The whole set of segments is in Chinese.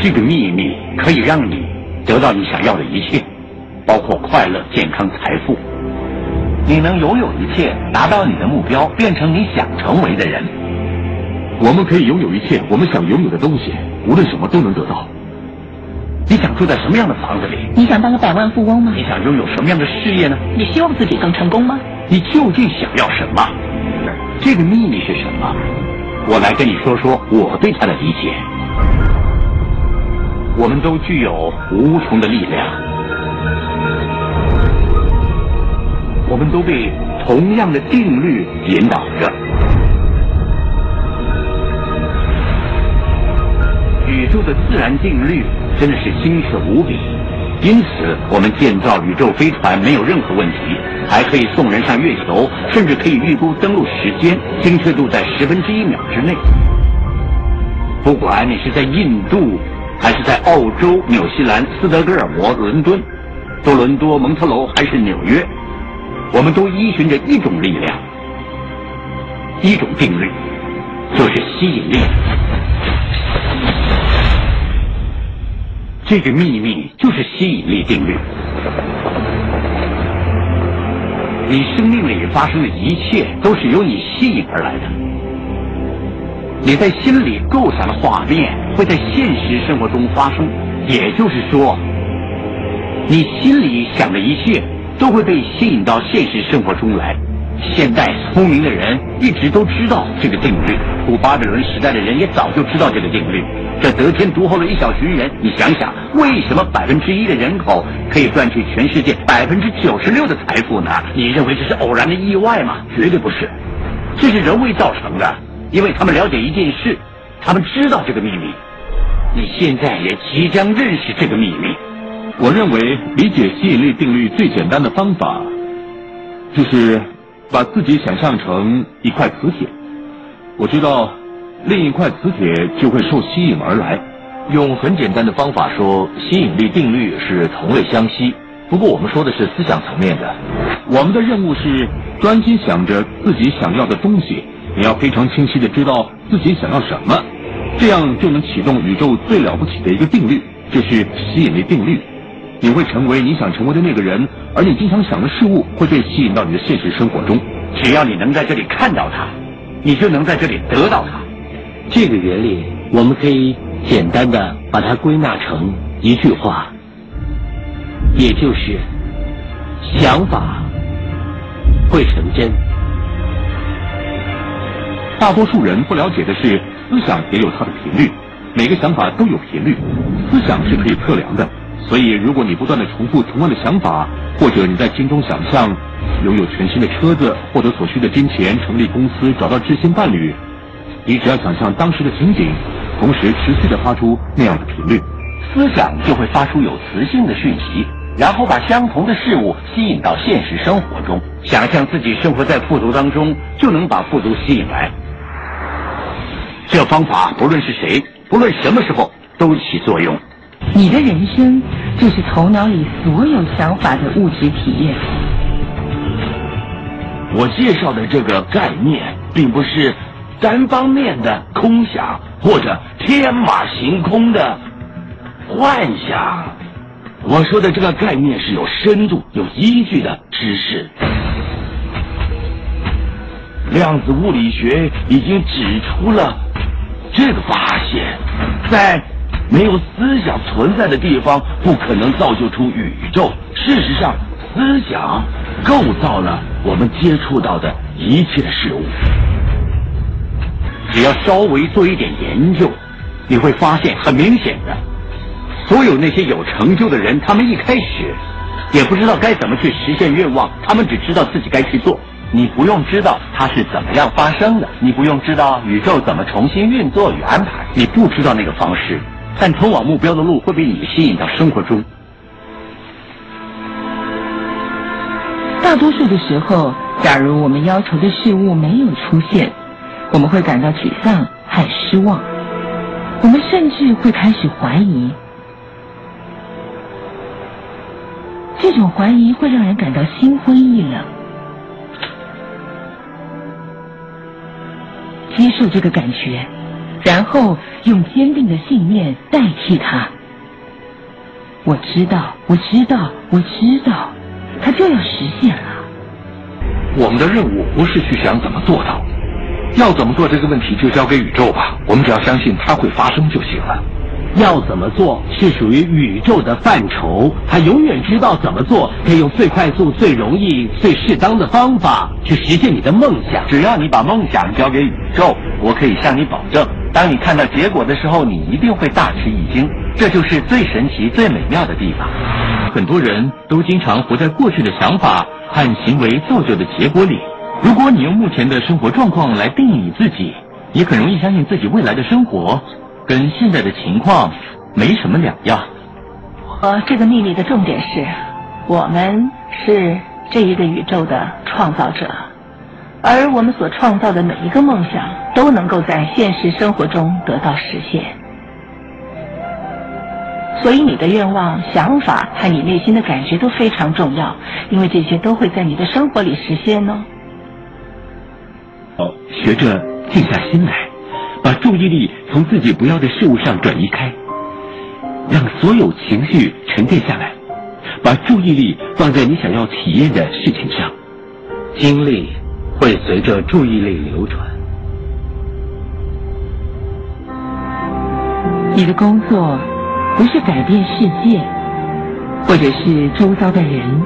这个秘密可以让你得到你想要的一切，包括快乐、健康、财富。你能拥有一切，达到你的目标，变成你想成为的人。我们可以拥有一切我们想拥有的东西，无论什么都能得到。你想住在什么样的房子里？你想当个百万富翁吗？你想拥有什么样的事业呢？你希望自己更成功吗？你究竟想要什么？这个秘密是什么？我来跟你说说我对它的理解。我们都具有无穷的力量，我们都被同样的定律引导着。宇宙的自然定律真的是精确无比，因此我们建造宇宙飞船没有任何问题，还可以送人上月球，甚至可以预估登陆时间，精确度在十分之一秒之内。不管你是在印度，还是在澳洲、纽西兰、斯德哥尔摩、伦敦、多伦多、蒙特楼，还是纽约，我们都依循着一种力量，一种定律，就是吸引力。这个秘密就是吸引力定律。你生命里发生的一切都是由你吸引而来的。你在心里构想的画面会在现实生活中发生，也就是说，你心里想的一切都会被吸引到现实生活中来。现代聪明的人一直都知道这个定律，古巴比伦时代的人也早就知道这个定律。这得天独厚的一小群人，你想想，为什么百分之一的人口可以赚取全世界百分之九十六的财富呢？你认为这是偶然的意外吗？绝对不是，这是人为造成的，因为他们了解一件事，他们知道这个秘密。你现在也即将认识这个秘密。我认为理解吸引力定律最简单的方法，就是把自己想象成一块磁铁。我知道。另一块磁铁就会受吸引而来。用很简单的方法说，吸引力定律是同类相吸。不过我们说的是思想层面的。我们的任务是专心想着自己想要的东西。你要非常清晰的知道自己想要什么，这样就能启动宇宙最了不起的一个定律，就是吸引力定律。你会成为你想成为的那个人，而你经常想的事物会被吸引到你的现实生活中。只要你能在这里看到它，你就能在这里得到它。这个原理，我们可以简单的把它归纳成一句话，也就是想法会成真。大多数人不了解的是，思想也有它的频率，每个想法都有频率，思想是可以测量的。所以，如果你不断的重复同样的想法，或者你在心中想象拥有全新的车子，获得所需的金钱，成立公司，找到知心伴侣。你只要想象当时的情景，同时持续的发出那样的频率，思想就会发出有磁性的讯息，然后把相同的事物吸引到现实生活中。想象自己生活在富足当中，就能把富足吸引来。这方法不论是谁，不论什么时候都起作用。你的人生就是头脑里所有想法的物质体验。我介绍的这个概念，并不是。单方面的空想或者天马行空的幻想，我说的这个概念是有深度、有依据的知识。量子物理学已经指出了这个发现：在没有思想存在的地方，不可能造就出宇宙。事实上，思想构造了我们接触到的一切事物。只要稍微做一点研究，你会发现很明显的，所有那些有成就的人，他们一开始也不知道该怎么去实现愿望，他们只知道自己该去做。你不用知道它是怎么样发生的，你不用知道宇宙怎么重新运作与安排，你不知道那个方式，但通往目标的路会被你吸引到生活中。大多数的时候，假如我们要求的事物没有出现。我们会感到沮丧和失望，我们甚至会开始怀疑。这种怀疑会让人感到心灰意冷。接受这个感觉，然后用坚定的信念代替它。我知道，我知道，我知道，它就要实现了。我们的任务不是去想怎么做到，要怎么做这个问题就交给宇宙吧，我们只要相信它会发生就行了。要怎么做是属于宇宙的范畴，他永远知道怎么做，可以用最快速、最容易、最适当的方法去实现你的梦想。只要你把梦想交给宇宙，我可以向你保证，当你看到结果的时候，你一定会大吃一惊。这就是最神奇、最美妙的地方。很多人都经常活在过去的想法和行为造就的结果里。如果你用目前的生活状况来定义你自己，也很容易相信自己未来的生活跟现在的情况没什么两样。呃，这个秘密的重点是，我们是这一个宇宙的创造者，而我们所创造的每一个梦想都能够在现实生活中得到实现。所以，你的愿望、想法和你内心的感觉都非常重要，因为这些都会在你的生活里实现哦。哦，学着静下心来，把注意力从自己不要的事物上转移开，让所有情绪沉淀下来，把注意力放在你想要体验的事情上，精力会随着注意力流传。你的工作。不是改变世界，或者是周遭的人。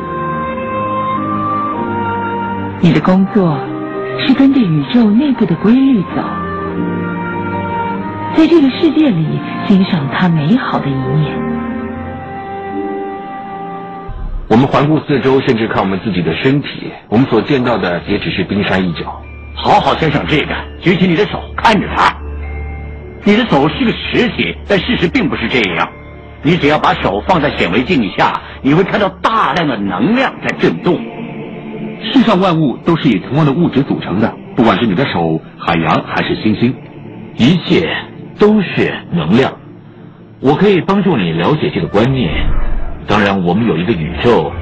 你的工作是跟着宇宙内部的规律走，在这个世界里欣赏它美好的一面。我们环顾四周，甚至看我们自己的身体，我们所见到的也只是冰山一角。好好想想这个，举起你的手，看着它。你的手是个实体，但事实并不是这样。你只要把手放在显微镜下，你会看到大量的能量在震动。世上万物都是以同样的物质组成的，不管是你的手、海洋还是星星，一切都是能量。我可以帮助你了解这个观念。当然，我们有一个宇宙，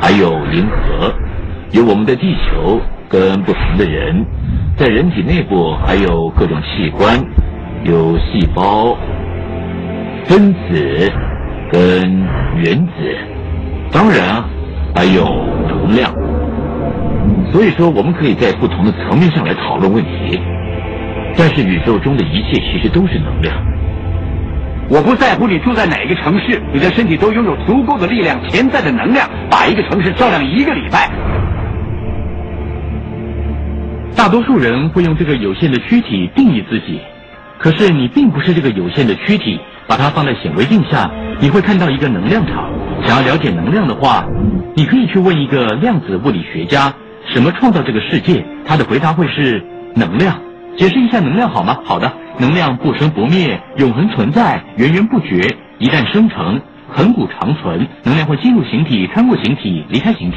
还有银河，有我们的地球跟不同的人，在人体内部还有各种器官，有细胞。分子跟原子，当然啊，还有能量。所以说，我们可以在不同的层面上来讨论问题。但是，宇宙中的一切其实都是能量。我不在乎你住在哪个城市，你的身体都拥有足够的力量、潜在的能量，把一个城市照亮一个礼拜。大多数人会用这个有限的躯体定义自己，可是你并不是这个有限的躯体。把它放在显微镜下，你会看到一个能量场。想要了解能量的话，你可以去问一个量子物理学家：什么创造这个世界？他的回答会是能量。解释一下能量好吗？好的，能量不生不灭，永恒存在，源源不绝。一旦生成，恒古长存。能量会进入形体，穿过形体，离开形体。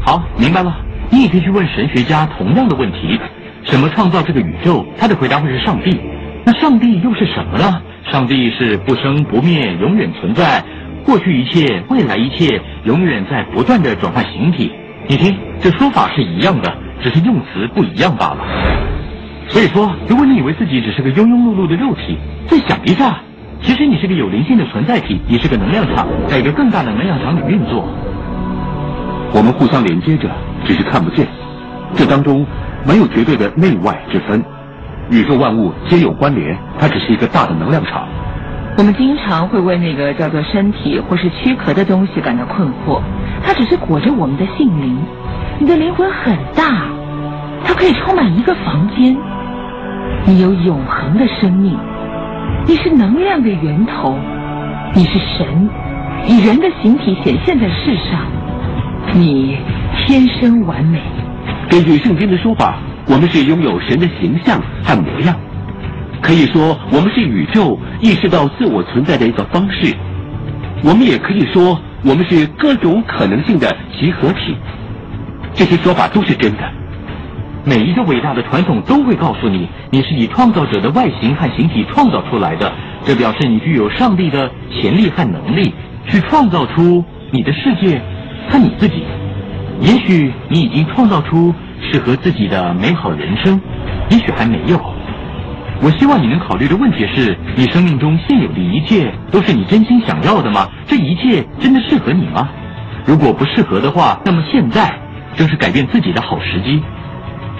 好，明白了。你也可以去问神学家同样的问题：什么创造这个宇宙？他的回答会是上帝。那上帝又是什么呢？上帝是不生不灭，永远存在，过去一切，未来一切，永远在不断的转换形体。你听，这说法是一样的，只是用词不一样罢了。所以说，如果你以为自己只是个庸庸碌碌的肉体，再想一下，其实你是个有灵性的存在体，你是个能量场，在一个更大的能量场里运作。我们互相连接着，只是看不见，这当中没有绝对的内外之分。宇宙万物皆有关联，它只是一个大的能量场。我们经常会为那个叫做身体或是躯壳的东西感到困惑，它只是裹着我们的性灵。你的灵魂很大，它可以充满一个房间。你有永恒的生命，你是能量的源头，你是神，以人的形体显现在世上，你天生完美。根据圣经的说法。我们是拥有神的形象和模样，可以说我们是宇宙意识到自我存在的一个方式。我们也可以说我们是各种可能性的集合体。这些说法都是真的。每一个伟大的传统都会告诉你，你是以创造者的外形和形体创造出来的。这表示你具有上帝的潜力和能力，去创造出你的世界和你自己。也许你已经创造出。适合自己的美好人生，也许还没有。我希望你能考虑的问题是：你生命中现有的一切都是你真心想要的吗？这一切真的适合你吗？如果不适合的话，那么现在正是改变自己的好时机，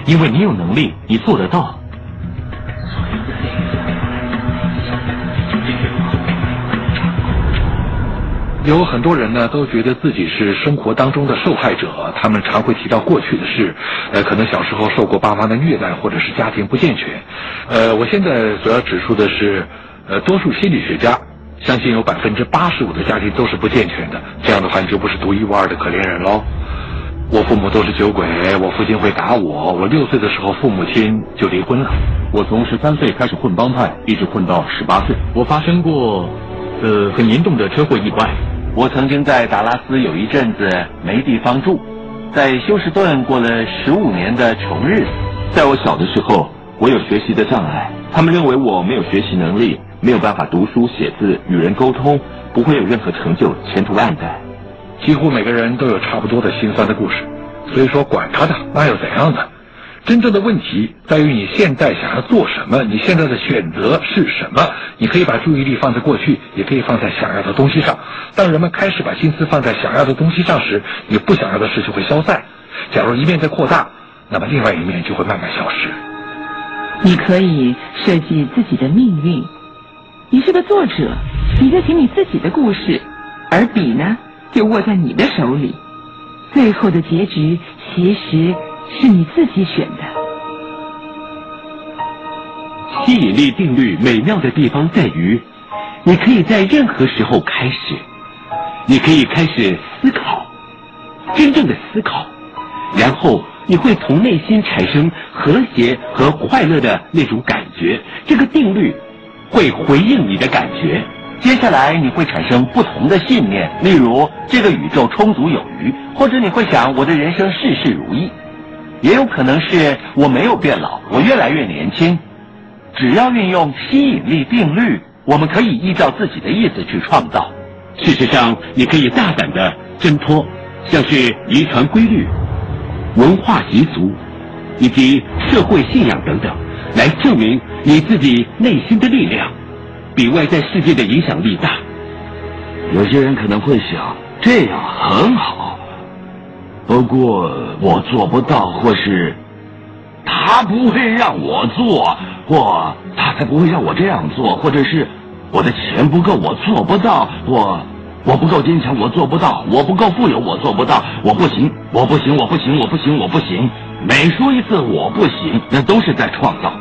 因为你有能力，你做得到。有很多人呢，都觉得自己是生活当中的受害者，他们常会提到过去的事，呃，可能小时候受过爸妈的虐待，或者是家庭不健全。呃，我现在所要指出的是，呃，多数心理学家相信有百分之八十五的家庭都是不健全的，这样的话你就不是独一无二的可怜人喽。我父母都是酒鬼，我父亲会打我，我六岁的时候父母亲就离婚了，我从十三岁开始混帮派，一直混到十八岁，我发生过，呃，很严重的车祸意外。我曾经在达拉斯有一阵子没地方住，在休斯顿过了十五年的穷日子。在我小的时候，我有学习的障碍，他们认为我没有学习能力，没有办法读书写字、与人沟通，不会有任何成就，前途暗淡。几乎每个人都有差不多的心酸的故事，所以说管他的，那又怎样呢？真正的问题在于你现在想要做什么，你现在的选择是什么？你可以把注意力放在过去，也可以放在想要的东西上。当人们开始把心思放在想要的东西上时，你不想要的事就会消散。假如一面在扩大，那么另外一面就会慢慢消失。你可以设计自己的命运，你是个作者，你在写你自己的故事，而笔呢，就握在你的手里。最后的结局其实。是你自己选的。吸引力定律美妙的地方在于，你可以在任何时候开始，你可以开始思考，真正的思考，然后你会从内心产生和谐和快乐的那种感觉。这个定律会回应你的感觉，接下来你会产生不同的信念，例如这个宇宙充足有余，或者你会想我的人生事事如意。也有可能是我没有变老，我越来越年轻。只要运用吸引力定律，我们可以依照自己的意思去创造。事实上，你可以大胆的挣脱，像是遗传规律、文化习俗以及社会信仰等等，来证明你自己内心的力量比外在世界的影响力大。有些人可能会想，这样很好。不过我做不到，或是他不会让我做，或他才不会让我这样做，或者是我的钱不够，我做不到，或我不够坚强，我做不到，我不够富有，我做不到，我不行，我不行，我不行，我不行，我不行。每说一次我不行，那都是在创造。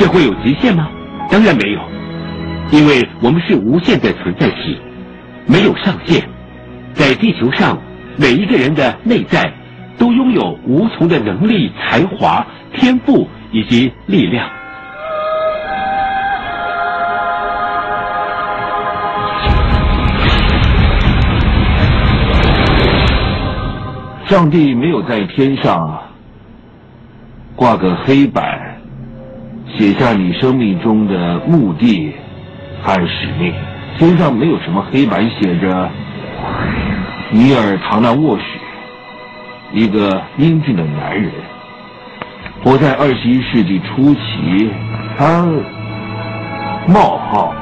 这会有极限吗？当然没有。因为我们是无限的存在体，没有上限。在地球上，每一个人的内在都拥有无穷的能力、才华、天赋以及力量。上帝没有在天上挂个黑板，写下你生命中的目的。还是使命，天上没有什么黑板写着尼尔·唐纳沃许，一个英俊的男人，活在二十一世纪初期。他冒号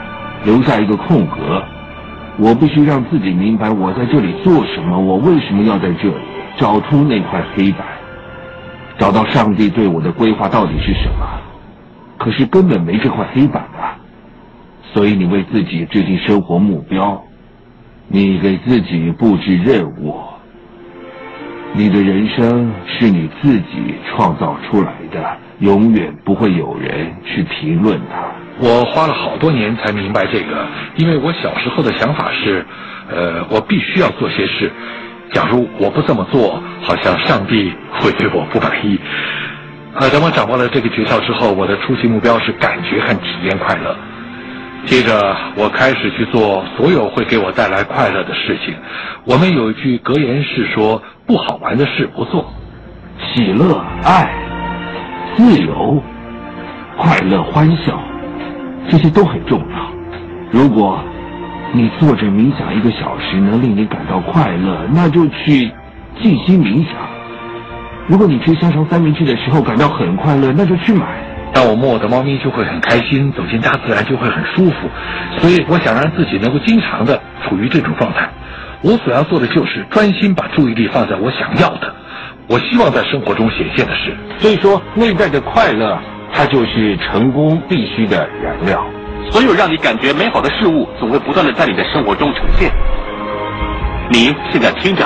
留下一个空格，我必须让自己明白我在这里做什么，我为什么要在这里，找出那块黑板，找到上帝对我的规划到底是什么。可是根本没这块黑板啊！所以你为自己制定生活目标，你给自己布置任务。你的人生是你自己创造出来的，永远不会有人去评论它。我花了好多年才明白这个，因为我小时候的想法是，呃，我必须要做些事。假如我不这么做，好像上帝会对我不满意。呃，等我掌握了这个诀窍之后，我的初期目标是感觉和体验快乐。接着，我开始去做所有会给我带来快乐的事情。我们有一句格言是说：“不好玩的事不做，喜乐、爱、自由、快乐、欢笑，这些都很重要。如果你坐着冥想一个小时能令你感到快乐，那就去静心冥想。如果你吃香肠三明治的时候感到很快乐，那就去买。当我摸我的猫咪就会很开心，走进大自然就会很舒服。所以我想让自己能够经常的处于这种状态。我所要做的就是专心把注意力放在我想要的，我希望在生活中显现的事。所以说，内在的快乐，它就是成功必须的燃料。所有让你感觉美好的事物，总会不断的在你的生活中呈现。你现在听着，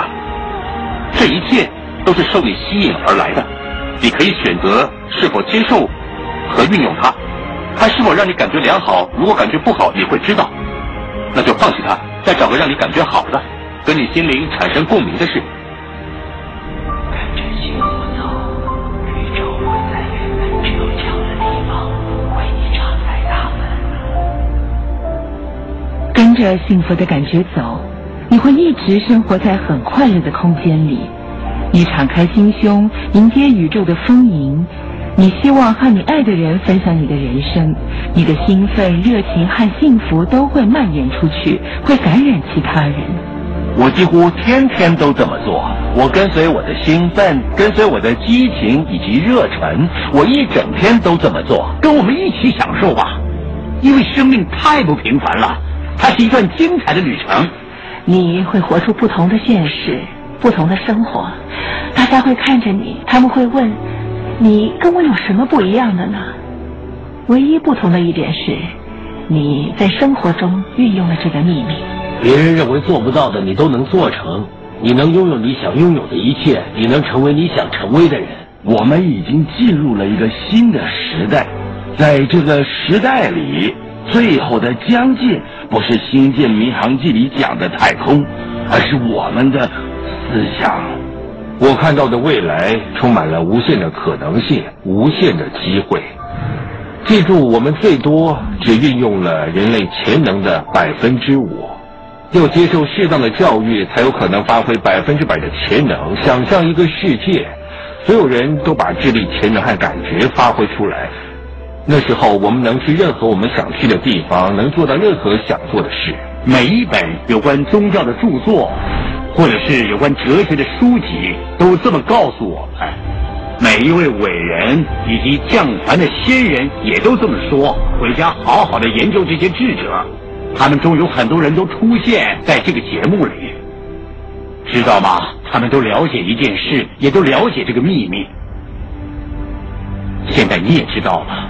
这一切都是受你吸引而来的。你可以选择是否接受和运用它，它是否让你感觉良好。如果感觉不好，你会知道，那就放弃它，再找个让你感觉好的。跟你心灵产生共鸣的事。跟着幸福走，宇宙会在原本只有墙的地方为你敞开大门。跟着幸福的感觉走，你会一直生活在很快乐的空间里。你敞开心胸，迎接宇宙的丰盈。你希望和你爱的人分享你的人生，你的兴奋、热情和幸福都会蔓延出去，会感染其他人。我几乎天天都这么做。我跟随我的兴奋，跟随我的激情以及热忱，我一整天都这么做。跟我们一起享受吧，因为生命太不平凡了，它是一段精彩的旅程。你会活出不同的现实，不同的生活。大家会看着你，他们会问：你跟我有什么不一样的呢？唯一不同的一点是，你在生活中运用了这个秘密。别人认为做不到的，你都能做成。你能拥有你想拥有的一切，你能成为你想成为的人。我们已经进入了一个新的时代，在这个时代里，最后的疆界不是《星舰迷航记》里讲的太空，而是我们的思想。我看到的未来充满了无限的可能性，无限的机会。记住，我们最多只运用了人类潜能的百分之五。要接受适当的教育，才有可能发挥百分之百的潜能。想象一个世界，所有人都把智力、潜能和感觉发挥出来，那时候我们能去任何我们想去的地方，能做到任何想做的事。每一本有关宗教的著作，或者是有关哲学的书籍，都这么告诉我们。每一位伟人以及将凡的先人也都这么说。回家好好的研究这些智者。他们中有很多人都出现在这个节目里，知道吗？他们都了解一件事，也都了解这个秘密。现在你也知道了，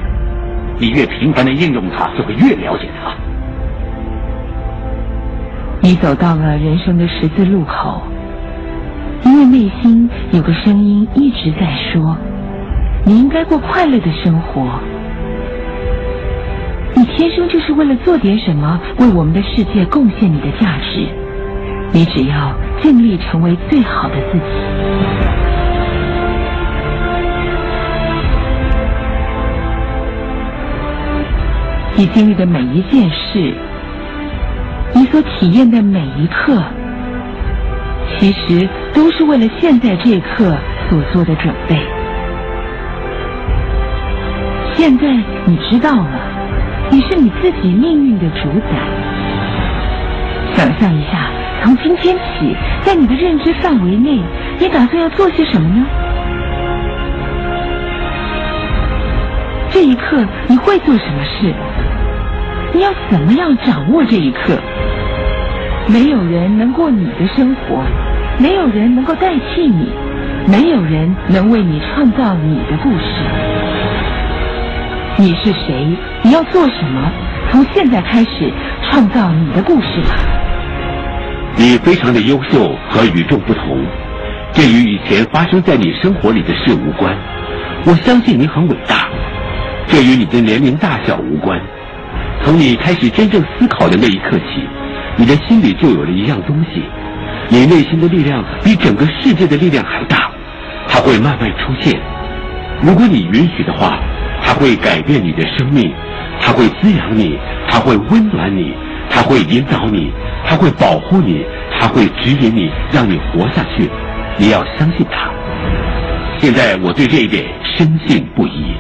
你越频繁的应用它，就会越了解它。你走到了人生的十字路口，因为内心有个声音一直在说：你应该过快乐的生活。你天生就是为了做点什么，为我们的世界贡献你的价值。你只要尽力成为最好的自己。你经历的每一件事，你所体验的每一刻，其实都是为了现在这一刻所做的准备。现在你知道了。你是你自己命运的主宰。想象一下，从今天起，在你的认知范围内，你打算要做些什么呢？这一刻你会做什么事？你要怎么样掌握这一刻？没有人能过你的生活，没有人能够代替你，没有人能为你创造你的故事。你是谁？你要做什么？从现在开始创造你的故事吧。你非常的优秀，和与众不同，这与以前发生在你生活里的事无关。我相信你很伟大，这与你的年龄大小无关。从你开始真正思考的那一刻起，你的心里就有了一样东西，你内心的力量比整个世界的力量还大，它会慢慢出现。如果你允许的话。它会改变你的生命，它会滋养你，它会温暖你，它会引导你，它会保护你，它会指引你，让你活下去。你要相信它。现在我对这一点深信不疑。